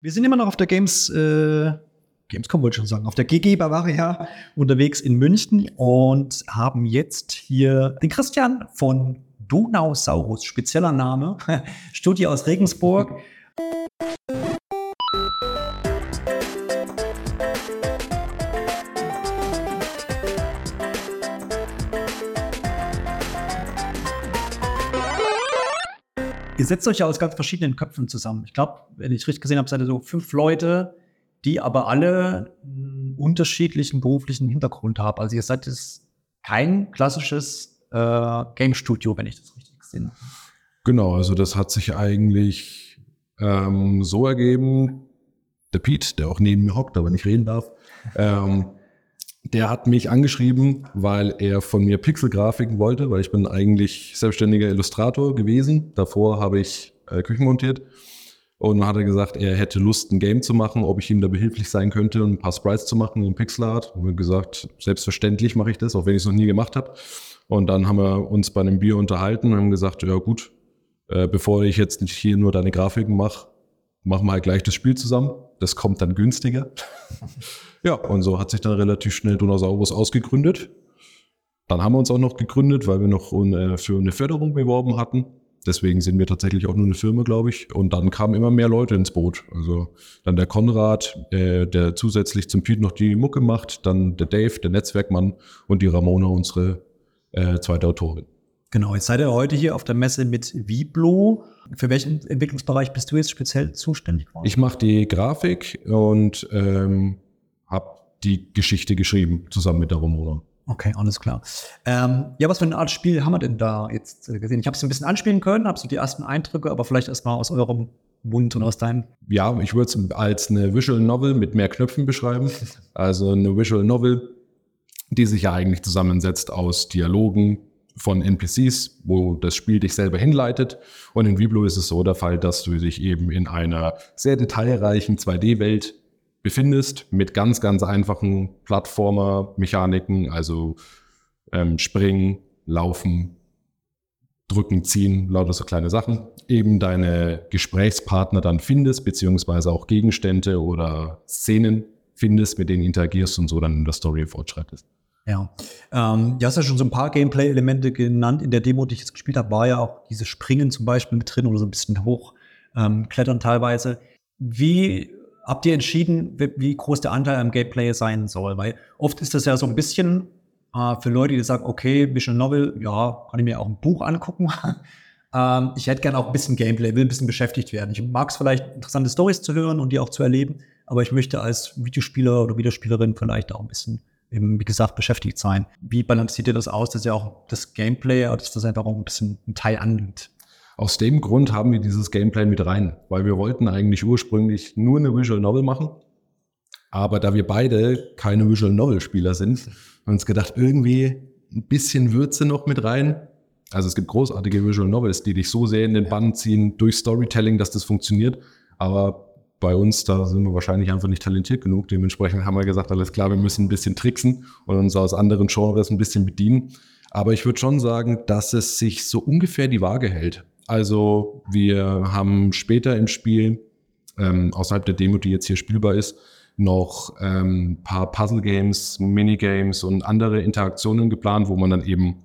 Wir sind immer noch auf der Games, äh, Gamescom wollte ich schon sagen, auf der GG Bavaria unterwegs in München und haben jetzt hier den Christian von Donausaurus, spezieller Name, Studio aus Regensburg. Setzt euch ja aus ganz verschiedenen Köpfen zusammen. Ich glaube, wenn ich richtig gesehen habe, seid ihr so fünf Leute, die aber alle einen unterschiedlichen beruflichen Hintergrund haben. Also ihr seid jetzt kein klassisches äh, Game Studio, wenn ich das richtig gesehen habe. Genau, also das hat sich eigentlich ähm, so ergeben. Der Pete, der auch neben mir hockt, aber nicht reden darf, ähm, der hat mich angeschrieben, weil er von mir Pixelgrafiken wollte, weil ich bin eigentlich selbstständiger Illustrator gewesen. Davor habe ich äh, Küchen montiert. Und dann hat er gesagt, er hätte Lust, ein Game zu machen, ob ich ihm da behilflich sein könnte ein paar Sprites zu machen in Pixelart. Und wir gesagt, selbstverständlich mache ich das, auch wenn ich es noch nie gemacht habe. Und dann haben wir uns bei einem Bier unterhalten und haben gesagt, ja gut, äh, bevor ich jetzt nicht hier nur deine Grafiken mache, machen wir halt gleich das Spiel zusammen. Das kommt dann günstiger. ja, und so hat sich dann relativ schnell Donosaurus ausgegründet. Dann haben wir uns auch noch gegründet, weil wir noch äh, für eine Förderung beworben hatten. Deswegen sind wir tatsächlich auch nur eine Firma, glaube ich. Und dann kamen immer mehr Leute ins Boot. Also dann der Konrad, äh, der zusätzlich zum Pete noch die Mucke macht, dann der Dave, der Netzwerkmann und die Ramona, unsere äh, zweite Autorin. Genau, jetzt seid ihr heute hier auf der Messe mit Viblo. Für welchen Entwicklungsbereich bist du jetzt speziell zuständig? Ich mache die Grafik und ähm, habe die Geschichte geschrieben, zusammen mit der Romona. Okay, alles klar. Ähm, ja, was für eine Art Spiel haben wir denn da jetzt äh, gesehen? Ich habe es ein bisschen anspielen können, habe so die ersten Eindrücke, aber vielleicht erstmal aus eurem Mund und aus deinem. Ja, ich würde es als eine Visual Novel mit mehr Knöpfen beschreiben. Also eine Visual Novel, die sich ja eigentlich zusammensetzt aus Dialogen, von NPCs, wo das Spiel dich selber hinleitet. Und in Viblo ist es so der Fall, dass du dich eben in einer sehr detailreichen 2D-Welt befindest mit ganz, ganz einfachen Plattformer-Mechaniken, also ähm, springen, laufen, drücken, ziehen, lauter so kleine Sachen. Eben deine Gesprächspartner dann findest, beziehungsweise auch Gegenstände oder Szenen findest, mit denen interagierst und so dann in der Story fortschreitest. Ja. Ähm, du hast ja schon so ein paar Gameplay-Elemente genannt. In der Demo, die ich jetzt gespielt habe, war ja auch dieses Springen zum Beispiel mit drin oder so ein bisschen hochklettern ähm, teilweise. Wie habt ihr entschieden, wie groß der Anteil am Gameplay sein soll? Weil oft ist das ja so ein bisschen äh, für Leute, die sagen, okay, Visual Novel, ja, kann ich mir auch ein Buch angucken. ähm, ich hätte gerne auch ein bisschen Gameplay, will ein bisschen beschäftigt werden. Ich mag es vielleicht, interessante Stories zu hören und die auch zu erleben, aber ich möchte als Videospieler oder Videospielerin vielleicht auch ein bisschen eben, wie gesagt, beschäftigt sein. Wie balanciert ihr das aus, dass ihr auch das Gameplay, dass das einfach auch ein bisschen ein Teil annimmt? Aus dem Grund haben wir dieses Gameplay mit rein, weil wir wollten eigentlich ursprünglich nur eine Visual Novel machen. Aber da wir beide keine Visual Novel Spieler sind, haben wir uns gedacht, irgendwie ein bisschen Würze noch mit rein. Also es gibt großartige Visual Novels, die dich so sehr in den Bann ziehen durch Storytelling, dass das funktioniert. Aber bei uns, da sind wir wahrscheinlich einfach nicht talentiert genug. Dementsprechend haben wir gesagt, alles klar, wir müssen ein bisschen tricksen und uns aus anderen Genres ein bisschen bedienen. Aber ich würde schon sagen, dass es sich so ungefähr die Waage hält. Also wir haben später im Spiel, ähm, außerhalb der Demo, die jetzt hier spielbar ist, noch ähm, paar Puzzle-Games, Minigames und andere Interaktionen geplant, wo man dann eben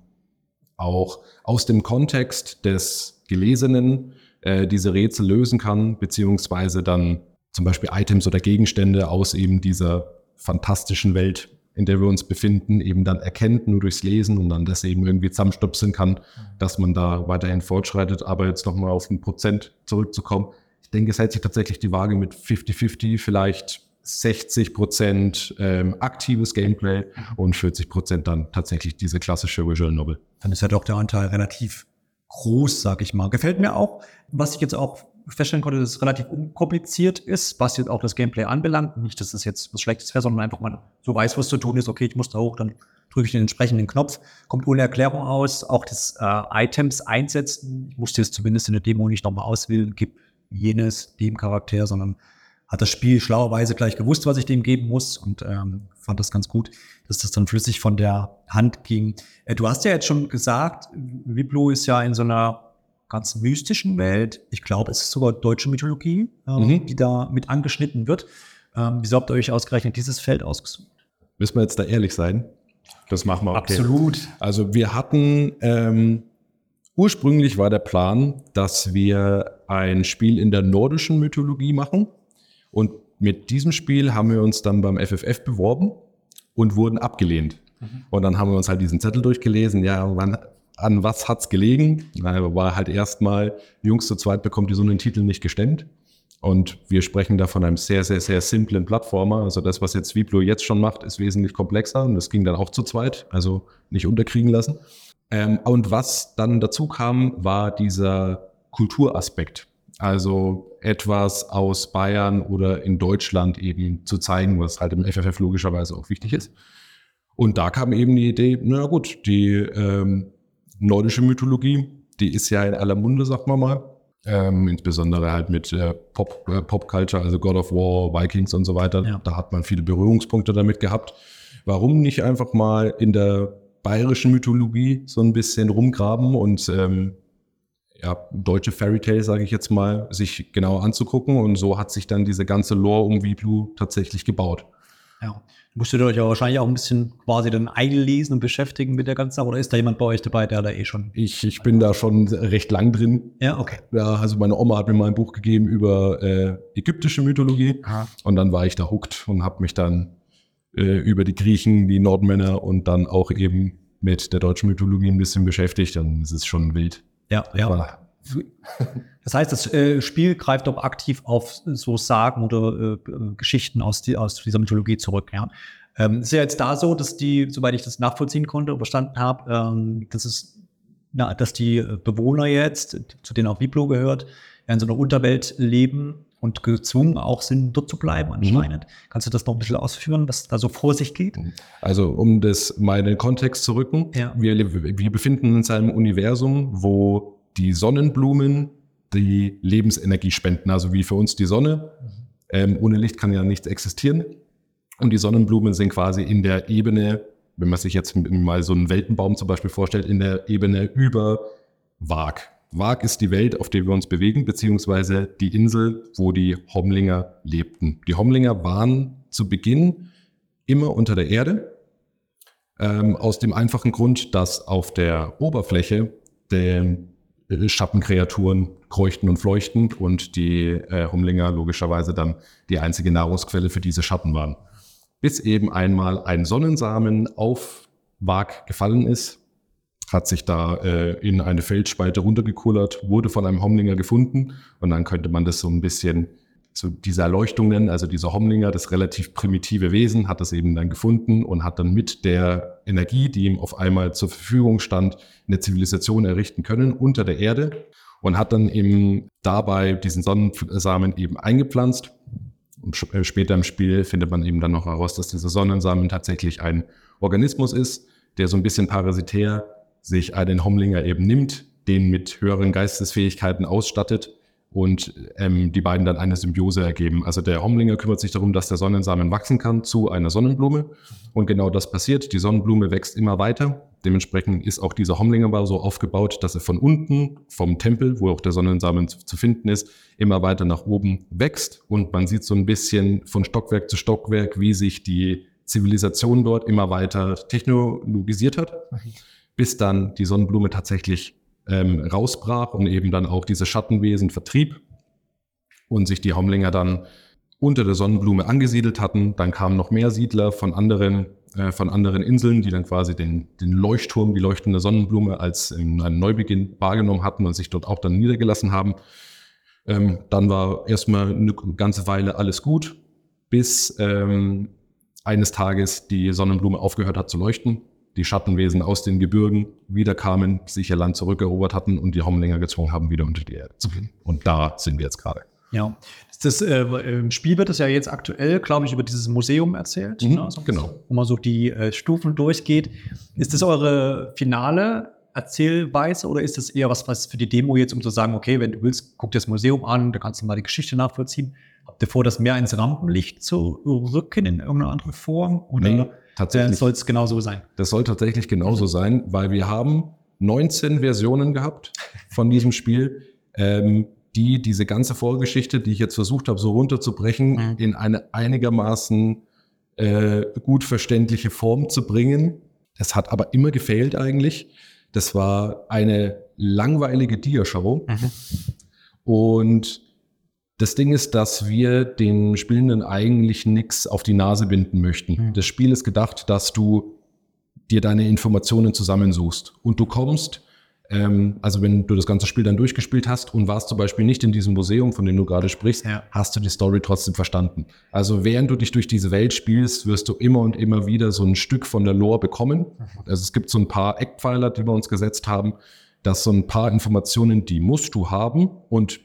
auch aus dem Kontext des Gelesenen äh, diese Rätsel lösen kann, beziehungsweise dann zum Beispiel Items oder Gegenstände aus eben dieser fantastischen Welt, in der wir uns befinden, eben dann erkennt, nur durchs Lesen und dann das eben irgendwie zusammenstupseln kann, dass man da weiterhin fortschreitet. Aber jetzt nochmal auf ein Prozent zurückzukommen. Ich denke, es hält sich tatsächlich die Waage mit 50-50, vielleicht 60 Prozent ähm, aktives Gameplay und 40 Prozent dann tatsächlich diese klassische Visual Novel. Dann ist ja doch der Anteil relativ groß, sag ich mal. Gefällt mir auch, was ich jetzt auch feststellen konnte, dass es relativ unkompliziert ist, was jetzt auch das Gameplay anbelangt. Nicht, dass es jetzt was Schlechtes wäre, sondern einfach man so weiß, was zu tun ist. Okay, ich muss da hoch, dann drücke ich den entsprechenden Knopf, kommt ohne Erklärung aus. Auch das äh, Items einsetzen, ich musste es zumindest in der Demo nicht nochmal auswählen, gib jenes dem Charakter, sondern hat das Spiel schlauerweise gleich gewusst, was ich dem geben muss und ähm, fand das ganz gut, dass das dann flüssig von der Hand ging. Äh, du hast ja jetzt schon gesagt, Wiblo ist ja in so einer ganz mystischen Welt. Ich glaube, es ist sogar deutsche Mythologie, ähm, Mhm. die da mit angeschnitten wird. Ähm, wieso habt ihr euch ausgerechnet dieses Feld ausgesucht? Müssen wir jetzt da ehrlich sein? Das machen wir. Absolut. Also wir hatten, ähm, ursprünglich war der Plan, dass wir ein Spiel in der nordischen Mythologie machen. Und mit diesem Spiel haben wir uns dann beim FFF beworben und wurden abgelehnt. Und dann haben wir uns halt diesen Zettel durchgelesen. Ja, wann, an was hat's gelegen? Na, war halt erstmal, Jungs zu zweit bekommt ihr so einen Titel nicht gestemmt. Und wir sprechen da von einem sehr, sehr, sehr simplen Plattformer. Also das, was jetzt Viplo jetzt schon macht, ist wesentlich komplexer und das ging dann auch zu zweit, also nicht unterkriegen lassen. Ähm, und was dann dazu kam, war dieser Kulturaspekt. Also etwas aus Bayern oder in Deutschland eben zu zeigen, was halt im FFF logischerweise auch wichtig ist. Und da kam eben die Idee, na gut, die ähm, nordische Mythologie, die ist ja in aller Munde, sagt man mal. Ähm, insbesondere halt mit äh, Pop, äh, Pop-Culture, also God of War, Vikings und so weiter. Ja. Da hat man viele Berührungspunkte damit gehabt. Warum nicht einfach mal in der bayerischen Mythologie so ein bisschen rumgraben und ähm, ja, deutsche Fairy Tale, sage ich jetzt mal, sich genau anzugucken. Und so hat sich dann diese ganze Lore um Viplu tatsächlich gebaut. Ja. Musstet ihr euch ja wahrscheinlich auch ein bisschen quasi dann einlesen und beschäftigen mit der ganzen Sache? Oder ist da jemand bei euch dabei, der da eh schon? Ich, ich bin da schon recht lang drin. Ja, okay. Ja, also meine Oma hat mir mal ein Buch gegeben über äh, ägyptische Mythologie. Aha. Und dann war ich da hooked und habe mich dann äh, über die Griechen, die Nordmänner und dann auch eben mit der deutschen Mythologie ein bisschen beschäftigt. Dann ist es schon wild. Ja, ja. Aber Das heißt, das äh, Spiel greift auch aktiv auf so Sagen oder äh, Geschichten aus, die, aus dieser Mythologie zurück. Ja. Ähm, ist ja jetzt da so, dass die, soweit ich das nachvollziehen konnte und verstanden habe, ähm, dass es, na, dass die Bewohner jetzt, zu denen auch Biblo gehört, ja in so einer Unterwelt leben und gezwungen auch sind, dort zu bleiben anscheinend. Kannst du das noch ein bisschen ausführen, was da so vor sich geht? Also, um das mal in den Kontext zu rücken, Ja. wir, wir befinden uns in einem Universum, wo die Sonnenblumen die Lebensenergie spenden, also wie für uns die Sonne. Ähm, ohne Licht kann ja nichts existieren. Und die Sonnenblumen sind quasi in der Ebene, wenn man sich jetzt mal so einen Weltenbaum zum Beispiel vorstellt, in der Ebene über Wag. Wag ist die Welt, auf der wir uns bewegen, beziehungsweise die Insel, wo die Homlinger lebten. Die Homlinger waren zu Beginn immer unter der Erde, ähm, aus dem einfachen Grund, dass auf der Oberfläche der Schattenkreaturen kreuchten und fleuchten und die äh, Humlinger logischerweise dann die einzige Nahrungsquelle für diese Schatten waren. Bis eben einmal ein Sonnensamen auf Wag gefallen ist, hat sich da äh, in eine Felsspalte runtergekullert, wurde von einem Homlinger gefunden und dann könnte man das so ein bisschen so diese Erleuchtung nennen, also dieser Homlinger, das relativ primitive Wesen, hat das eben dann gefunden und hat dann mit der Energie, die ihm auf einmal zur Verfügung stand, eine Zivilisation errichten können unter der Erde und hat dann eben dabei diesen Sonnensamen eben eingepflanzt. Und äh, später im Spiel findet man eben dann noch heraus, dass dieser Sonnensamen tatsächlich ein Organismus ist, der so ein bisschen parasitär sich einen Homlinger eben nimmt, den mit höheren Geistesfähigkeiten ausstattet und ähm, die beiden dann eine Symbiose ergeben. Also der Homlinger kümmert sich darum, dass der Sonnensamen wachsen kann zu einer Sonnenblume. Und genau das passiert. Die Sonnenblume wächst immer weiter. Dementsprechend ist auch dieser Homlingerbau so aufgebaut, dass er von unten, vom Tempel, wo auch der Sonnensamen zu, zu finden ist, immer weiter nach oben wächst. Und man sieht so ein bisschen von Stockwerk zu Stockwerk, wie sich die Zivilisation dort immer weiter technologisiert hat, bis dann die Sonnenblume tatsächlich ähm, rausbrach und eben dann auch diese Schattenwesen vertrieb und sich die Homlinger dann unter der Sonnenblume angesiedelt hatten. Dann kamen noch mehr Siedler von anderen, äh, von anderen Inseln, die dann quasi den, den Leuchtturm, die leuchtende Sonnenblume als in einem Neubeginn wahrgenommen hatten und sich dort auch dann niedergelassen haben. Ähm, dann war erstmal eine ganze Weile alles gut, bis ähm, eines Tages die Sonnenblume aufgehört hat zu leuchten, die Schattenwesen aus den Gebirgen wiederkamen, sich ihr Land zurückerobert hatten und die Homlinger gezwungen haben, wieder unter die Erde zu gehen. Und da sind wir jetzt gerade. Ja. Das, äh, Im Spiel wird es ja jetzt aktuell, glaube ich, über dieses Museum erzählt. Mhm, ne? So- genau. Wo man so die äh, Stufen durchgeht. Ist das eure finale Erzählweise oder ist das eher was, was für die Demo jetzt, um zu sagen, okay, wenn du willst, guck dir das Museum an, da kannst du mal die Geschichte nachvollziehen. Habt ihr vor, das mehr ins Rampenlicht zu rücken in irgendeiner anderen Form? Oder Nee, tatsächlich. soll es genau so sein? Das soll tatsächlich genauso sein, weil wir haben 19 Versionen gehabt von diesem Spiel, ähm, die diese ganze Vorgeschichte, die ich jetzt versucht habe, so runterzubrechen, mhm. in eine einigermaßen äh, gut verständliche Form zu bringen. Das hat aber immer gefehlt eigentlich. Das war eine langweilige Diashow. Mhm. Und das Ding ist, dass wir den Spielenden eigentlich nichts auf die Nase binden möchten. Mhm. Das Spiel ist gedacht, dass du dir deine Informationen zusammensuchst und du kommst ähm, also wenn du das ganze Spiel dann durchgespielt hast und warst zum Beispiel nicht in diesem Museum, von dem du gerade sprichst, ja. hast du die Story trotzdem verstanden. Also während du dich durch diese Welt spielst, wirst du immer und immer wieder so ein Stück von der Lore bekommen. Mhm. Also es gibt so ein paar Eckpfeiler, die wir uns gesetzt haben, dass so ein paar Informationen, die musst du haben und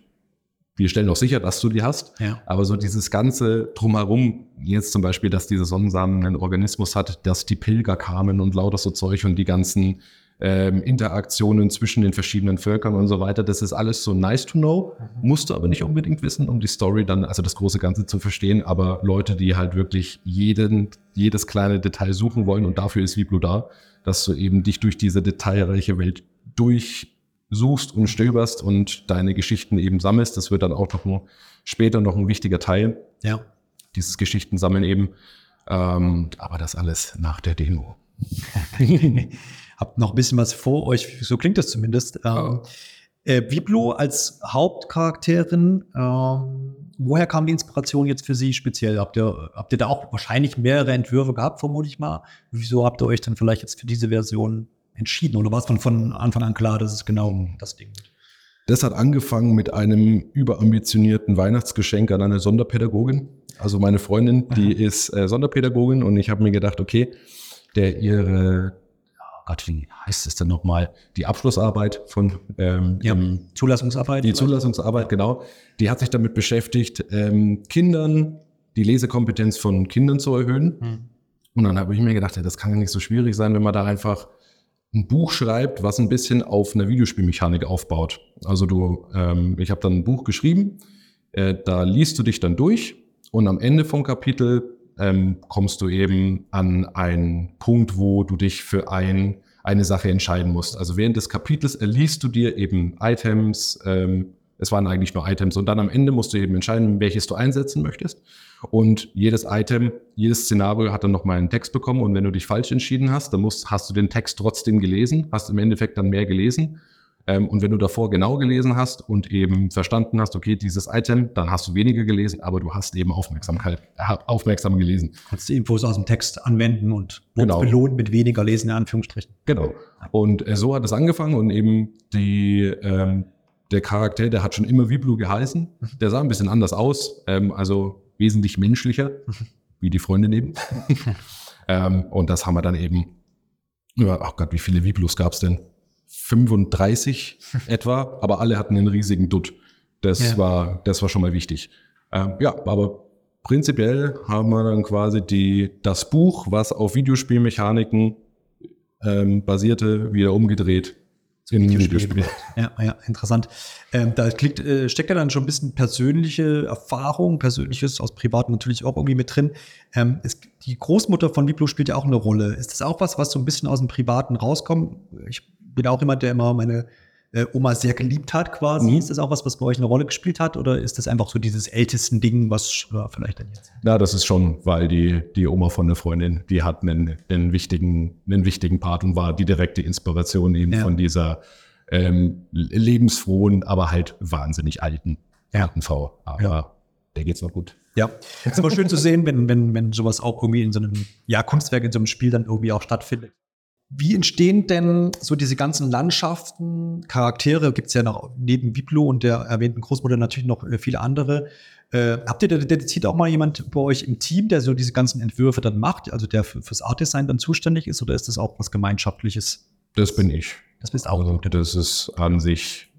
wir stellen auch sicher, dass du die hast. Ja. Aber so dieses ganze Drumherum, jetzt zum Beispiel, dass dieser Sonnensamen einen Organismus hat, dass die Pilger kamen und lauter so Zeug und die ganzen ähm, Interaktionen zwischen den verschiedenen Völkern und so weiter. Das ist alles so nice to know, mhm. musst du aber nicht unbedingt wissen, um die Story dann, also das große Ganze zu verstehen. Aber Leute, die halt wirklich jeden, jedes kleine Detail suchen wollen und dafür ist Viblu da, dass du eben dich durch diese detailreiche Welt durchsuchst und stöberst und deine Geschichten eben sammelst. Das wird dann auch noch ein, später noch ein wichtiger Teil. Ja. Dieses Geschichtensammeln eben. Ähm, aber das alles nach der Demo. habt noch ein bisschen was vor euch, so klingt das zumindest. Ähm, äh, Biblo als Hauptcharakterin, ähm, woher kam die Inspiration jetzt für Sie speziell? Habt ihr, habt ihr da auch wahrscheinlich mehrere Entwürfe gehabt, vermute ich mal? Wieso habt ihr euch dann vielleicht jetzt für diese Version entschieden? Oder war es von, von Anfang an klar, dass es genau das Ding wird? Das hat angefangen mit einem überambitionierten Weihnachtsgeschenk an eine Sonderpädagogin. Also meine Freundin, die ist äh, Sonderpädagogin und ich habe mir gedacht, okay, der ihre Gott, wie heißt es denn nochmal? Die Abschlussarbeit von ähm, ja, Zulassungsarbeit. Die Zulassungsarbeit, genau. Die hat sich damit beschäftigt, ähm, Kindern die Lesekompetenz von Kindern zu erhöhen. Hm. Und dann habe ich mir gedacht, ja, das kann ja nicht so schwierig sein, wenn man da einfach ein Buch schreibt, was ein bisschen auf einer Videospielmechanik aufbaut. Also du, ähm, ich habe dann ein Buch geschrieben, äh, da liest du dich dann durch und am Ende vom Kapitel ähm, kommst du eben an einen Punkt, wo du dich für ein, eine Sache entscheiden musst. Also während des Kapitels erliest du dir eben Items, ähm, es waren eigentlich nur Items und dann am Ende musst du eben entscheiden, welches du einsetzen möchtest. Und jedes Item, jedes Szenario hat dann nochmal einen Text bekommen und wenn du dich falsch entschieden hast, dann musst, hast du den Text trotzdem gelesen, hast im Endeffekt dann mehr gelesen ähm, und wenn du davor genau gelesen hast und eben verstanden hast, okay, dieses Item, dann hast du weniger gelesen, aber du hast eben Aufmerksamkeit, äh, aufmerksam gelesen. Kannst du Infos aus dem Text anwenden und genau. belohnt mit weniger Lesen, in Anführungsstrichen. Genau. Und äh, so hat es angefangen und eben die, ähm, der Charakter, der hat schon immer Viblu geheißen. Der sah ein bisschen anders aus, ähm, also wesentlich menschlicher, wie die Freundin eben. ähm, und das haben wir dann eben, ja, oh Gott, wie viele Viblus gab es denn? 35 etwa, aber alle hatten einen riesigen Dutt. Das ja. war, das war schon mal wichtig. Ähm, ja, aber prinzipiell haben wir dann quasi die, das Buch, was auf Videospielmechaniken ähm, basierte, wieder umgedreht in Videospiel. Ja, ja, interessant. Ähm, da klickt, äh, steckt ja dann schon ein bisschen persönliche Erfahrung, persönliches aus Privat natürlich auch irgendwie mit drin. Ähm, ist, die Großmutter von Viplo spielt ja auch eine Rolle. Ist das auch was, was so ein bisschen aus dem Privaten rauskommt? Ich bin auch jemand, der immer meine äh, Oma sehr geliebt hat quasi. Mhm. Ist das auch was, was bei euch eine Rolle gespielt hat? Oder ist das einfach so dieses ältesten Ding, was ja, vielleicht dann jetzt? Na, das ist schon, weil die, die Oma von der Freundin, die hat einen, einen, wichtigen, einen wichtigen Part und war die direkte Inspiration eben ja. von dieser ähm, lebensfrohen, aber halt wahnsinnig alten, ja. alten Frau. Aber ja. der geht's noch gut. Ja, es ist aber schön zu sehen, wenn, wenn, wenn sowas auch irgendwie in so einem ja, Kunstwerk, in so einem Spiel dann irgendwie auch stattfindet. Wie entstehen denn so diese ganzen Landschaften, Charaktere? Gibt es ja noch neben Biblo und der erwähnten Großmutter natürlich noch äh, viele andere. Äh, habt ihr da dediziert auch mal jemand bei euch im Team, der so diese ganzen Entwürfe dann macht, also der fürs Artdesign dann zuständig ist, oder ist das auch was Gemeinschaftliches? Das bin ich. Das bist auch. Also, das ist an sich,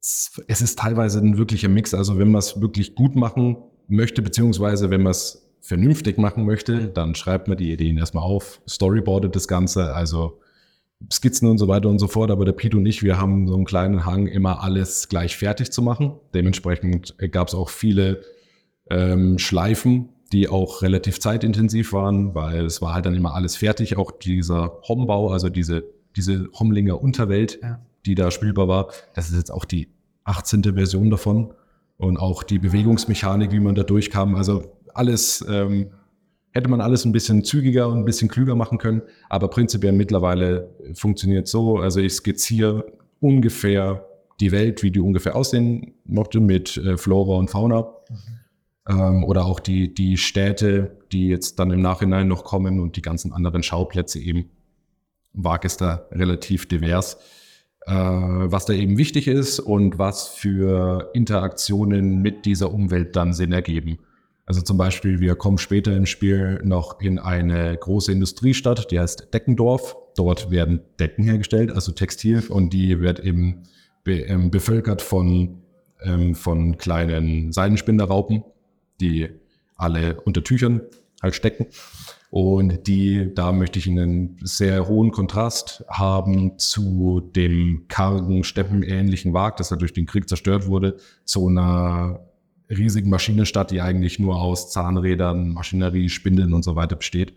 es ist teilweise ein wirklicher Mix. Also wenn man es wirklich gut machen möchte, beziehungsweise wenn man es vernünftig machen möchte, mhm. dann schreibt man die Ideen erstmal auf, storyboardet das Ganze, also Skizzen und so weiter und so fort. Aber der Pete und ich, wir haben so einen kleinen Hang, immer alles gleich fertig zu machen. Dementsprechend gab es auch viele ähm, Schleifen, die auch relativ zeitintensiv waren, weil es war halt dann immer alles fertig. Auch dieser Hombau, also diese diese Homlinger Unterwelt, Ja. die da spielbar war. Das ist jetzt auch die 18. Version davon. Und auch die Bewegungsmechanik, wie man da durchkam. Also alles ähm, hätte man alles ein bisschen zügiger und ein bisschen klüger machen können. Aber prinzipiell mittlerweile funktioniert so. Also ich skizziere ungefähr die Welt, wie die ungefähr aussehen mochte mit äh, Flora und Fauna. Ähm, oder auch die, die Städte, die jetzt dann im Nachhinein noch kommen und die ganzen anderen Schauplätze eben. Wag ist da relativ divers. Äh, was da eben wichtig ist und was für Interaktionen mit dieser Umwelt dann Sinn ergeben. Also zum Beispiel, wir kommen später im Spiel noch in eine große Industriestadt, die heißt Deckendorf. Dort werden Decken hergestellt, also Textil, und die wird eben be ähm, bevölkert von, ähm, von kleinen Seidenspinderraupen, die alle unter Tüchern halt stecken. Und die, da möchte ich einen sehr hohen Kontrast haben zu dem kargen, steppenähnlichen Wag, das ja durch den Krieg zerstört wurde, zu einer riesigen Maschinenstadt, die eigentlich nur aus Zahnrädern, Maschinerie, Spindeln und so weiter besteht.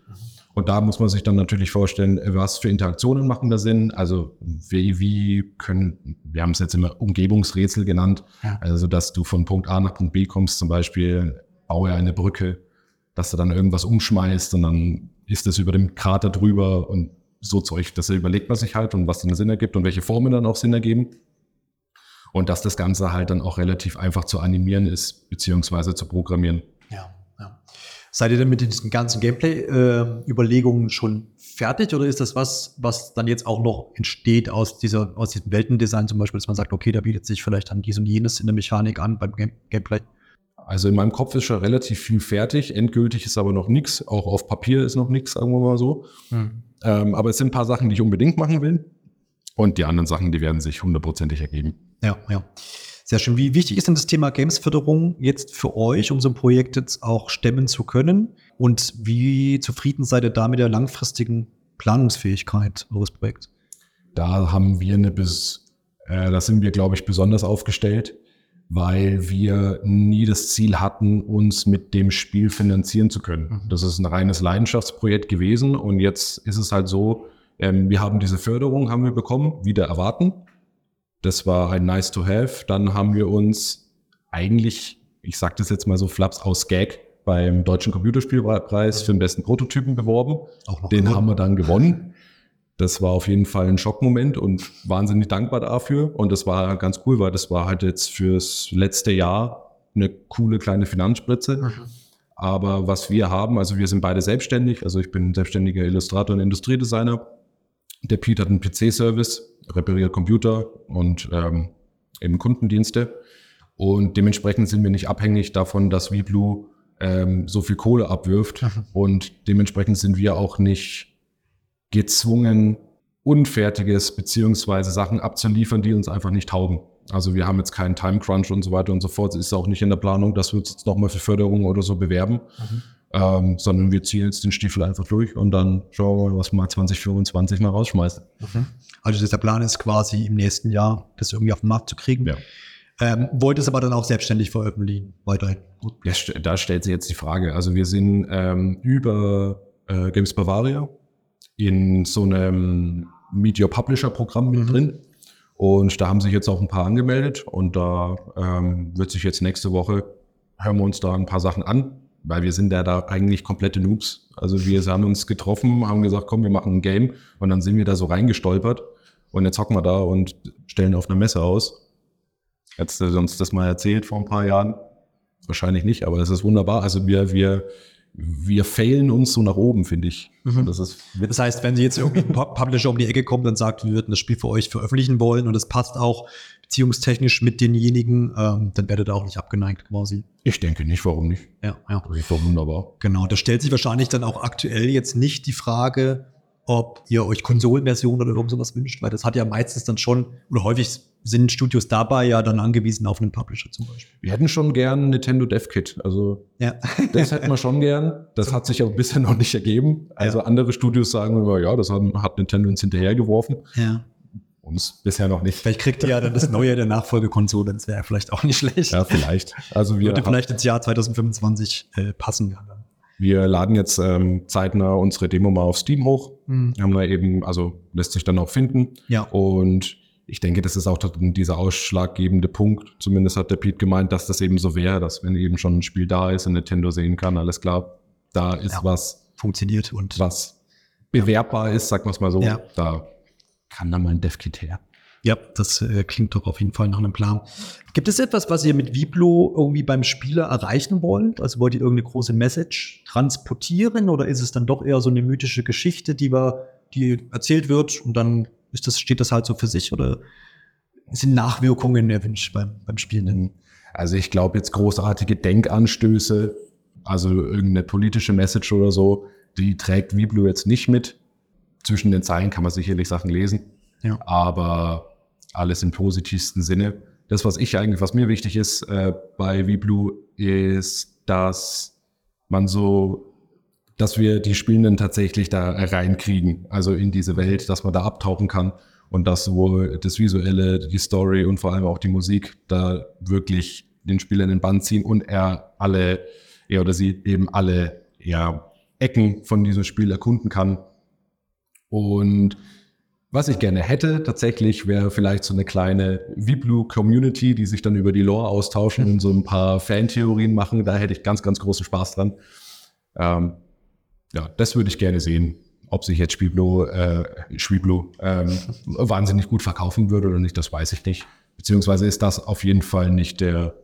Und da muss man sich dann natürlich vorstellen, was für Interaktionen machen da Sinn. Also wie, wie können, wir haben es jetzt immer Umgebungsrätsel genannt, Ja. also dass du von Punkt A nach Punkt B kommst, zum Beispiel baue eine Brücke, dass du dann irgendwas umschmeißt und dann ist es über dem Krater drüber und so Zeug. Das überlegt man sich halt und was dann Sinn ergibt und welche Formen dann auch Sinn ergeben. Und dass das Ganze halt dann auch relativ einfach zu animieren ist, beziehungsweise zu programmieren. Ja, ja. Seid ihr denn mit diesen ganzen Gameplay-Überlegungen schon fertig oder ist das was, was dann jetzt auch noch entsteht aus, dieser, aus diesem Weltendesign zum Beispiel, dass man sagt, okay, da bietet sich vielleicht dann dies und jenes in der Mechanik an beim Game Gameplay? Also in meinem Kopf ist schon relativ viel fertig. Endgültig ist aber noch nichts. Auch auf Papier ist noch nichts, sagen wir mal so. Ähm, aber es sind ein paar Sachen, die ich unbedingt machen will. Und die anderen Sachen, die werden sich hundertprozentig ergeben. Ja, ja. Sehr schön. Wie wichtig ist denn das Thema Games-Förderung jetzt für euch, um so ein Projekt jetzt auch stemmen zu können? Und wie zufrieden seid ihr da mit der langfristigen Planungsfähigkeit eures Projekts? Da haben wir eine bis, äh, da sind wir, glaube ich, besonders aufgestellt, weil wir nie das Ziel hatten, uns mit dem Spiel finanzieren zu können. Das ist ein reines Leidenschaftsprojekt gewesen und jetzt ist es halt so, ähm, wir haben diese Förderung, haben wir bekommen, wieder erwarten. Das war ein nice to have. Dann haben wir uns eigentlich, ich sage das jetzt mal so flaps aus Gag, beim Deutschen Computerspielpreis für den besten Prototypen beworben. Den gewonnen. haben wir dann gewonnen. Das war auf jeden Fall ein Schockmoment und wahnsinnig dankbar dafür. Und das war ganz cool, weil das war halt jetzt fürs letzte Jahr eine coole kleine Finanzspritze. Aber was wir haben, also wir sind beide selbstständig. Also ich bin selbstständiger Illustrator und Industriedesigner. Der Pete hat einen PC-Service, repariert Computer und ähm, eben Kundendienste. Und dementsprechend sind wir nicht abhängig davon, dass VBlue ähm, so viel Kohle abwirft. Und dementsprechend sind wir auch nicht gezwungen, Unfertiges beziehungsweise Sachen abzuliefern, die uns einfach nicht taugen. Also wir haben jetzt keinen Time Crunch und so weiter und so fort. Es ist auch nicht in der Planung, dass wir uns jetzt nochmal für Förderung oder so bewerben, ähm, sondern wir ziehen jetzt den Stiefel einfach durch und dann schauen wir mal, was wir mal 2024 mal rausschmeißen. Also das- der Plan ist quasi im nächsten Jahr, das irgendwie auf den Markt zu kriegen. Ja. Ähm, wollt es aber dann auch selbstständig veröffentlichen, weiterhin. Gut. Ja, da stellt sich jetzt die Frage. Also wir sind ähm, über äh, Games Bavaria in so einem Media Publisher Programm mit drin. Und da haben sich jetzt auch ein paar angemeldet und da ähm, wird sich jetzt nächste Woche, hören wir uns da ein paar Sachen an, weil wir sind ja da eigentlich komplette Noobs. Also wir haben uns getroffen, haben gesagt, komm, wir machen ein Game und dann sind wir da so reingestolpert und jetzt hocken wir da und stellen auf einer Messe aus. Hättest du uns das mal erzählt vor ein paar Jahren? Wahrscheinlich nicht, aber es ist wunderbar. Also wir, wir, wir failen uns so nach oben, finde ich. Das ist Das heißt, wenn sie jetzt irgendwie ein Pub- Publisher um die Ecke kommt und sagt, wir würden das Spiel für euch veröffentlichen wollen und es passt auch beziehungstechnisch mit denjenigen, ähm, dann werdet ihr auch nicht abgeneigt quasi. Ich denke nicht, warum nicht? Ja, ja. Das ist doch wunderbar. Genau, da stellt sich wahrscheinlich dann auch aktuell jetzt nicht die Frage, ob ihr euch Konsolenversionen oder irgend sowas wünscht, weil das hat ja meistens dann schon, oder häufig sind Studios dabei ja dann angewiesen auf einen Publisher zum Beispiel. Wir hätten schon gern ein Nintendo Dev Kit. Also Ja. das hätten wir schon gern. Das hat sich aber bisher noch nicht ergeben. Also Ja. andere Studios sagen immer, ja, das hat, hat Nintendo uns hinterhergeworfen. ja. Uns bisher noch nicht. Vielleicht kriegt ihr ja dann das neue der Nachfolgekonsole, das wäre vielleicht auch nicht schlecht. Ja, vielleicht. Also wir, Würde haben, vielleicht ins Jahr 2025 äh, passen. Ja, dann. Wir laden jetzt ähm, zeitnah unsere Demo mal auf Steam hoch. Mhm. Haben wir eben, also lässt sich dann auch finden. Ja. Und ich denke, das ist auch dieser ausschlaggebende Punkt. Zumindest hat der Pete gemeint, dass das eben so wäre, dass wenn eben schon ein Spiel da ist und Nintendo sehen kann, alles klar, da ist Ja. was, Funktioniert und was bewerbbar ist, sagen wir es mal so. Ja. Da kann dann mal ein Dev-Kit her. Ja, das äh, klingt doch auf jeden Fall nach einem Plan. Gibt es etwas, was ihr mit Viblo irgendwie beim Spieler erreichen wollt? Also wollt ihr irgendeine große Message transportieren oder ist es dann doch eher so eine mythische Geschichte, die wir, die erzählt wird und dann ist das, steht das halt so für sich oder sind Nachwirkungen erwünscht beim, beim Spielen? Also ich glaube jetzt großartige Denkanstöße, also irgendeine politische Message oder so, die trägt Viblu jetzt nicht mit. Zwischen den Zeilen kann man sicherlich Sachen lesen, Ja. aber alles im positivsten Sinne. Das, was ich eigentlich, was mir wichtig ist äh, bei Viblu, ist, dass man so, dass wir die Spielenden tatsächlich da reinkriegen, also in diese Welt, dass man da abtauchen kann und dass sowohl das Visuelle, die Story und vor allem auch die Musik da wirklich den Spieler in den Bann ziehen und er alle, er oder sie eben alle ja, Ecken von diesem Spiel erkunden kann. Und was ich gerne hätte, tatsächlich, wäre vielleicht so eine kleine Viblu-Community, die sich dann über die Lore austauschen und so ein paar Fantheorien machen. Da hätte ich ganz, ganz großen Spaß dran. Ähm, ja, das würde ich gerne sehen. Ob sich jetzt Spielblu, äh, Spielblu ähm, wahnsinnig gut verkaufen würde oder nicht, das weiß ich nicht. Beziehungsweise ist das auf jeden Fall nicht der,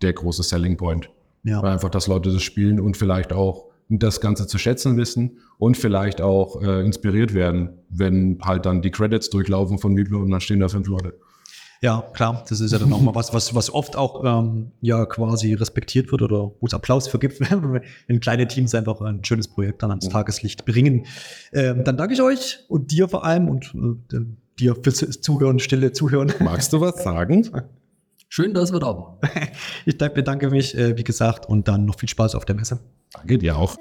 der große Selling Point. Ja. Weil einfach, dass Leute das spielen und vielleicht auch das Ganze zu schätzen wissen und vielleicht auch äh, inspiriert werden, wenn halt dann die Credits durchlaufen von Viblo und dann stehen da fünf Leute. Ja, klar, das ist ja dann auch mal was, was, was oft auch ähm, ja quasi respektiert wird oder wo es Applaus für gibt, wenn kleine Teams einfach ein schönes Projekt dann ans Tageslicht bringen. Ähm, dann danke ich euch und dir vor allem und äh, dir fürs Zuhören, stille Zuhören. Magst du was sagen? Schön, dass wir da waren. Ich dank- bedanke mich, äh, wie gesagt, und dann noch viel Spaß auf der Messe. Danke dir auch.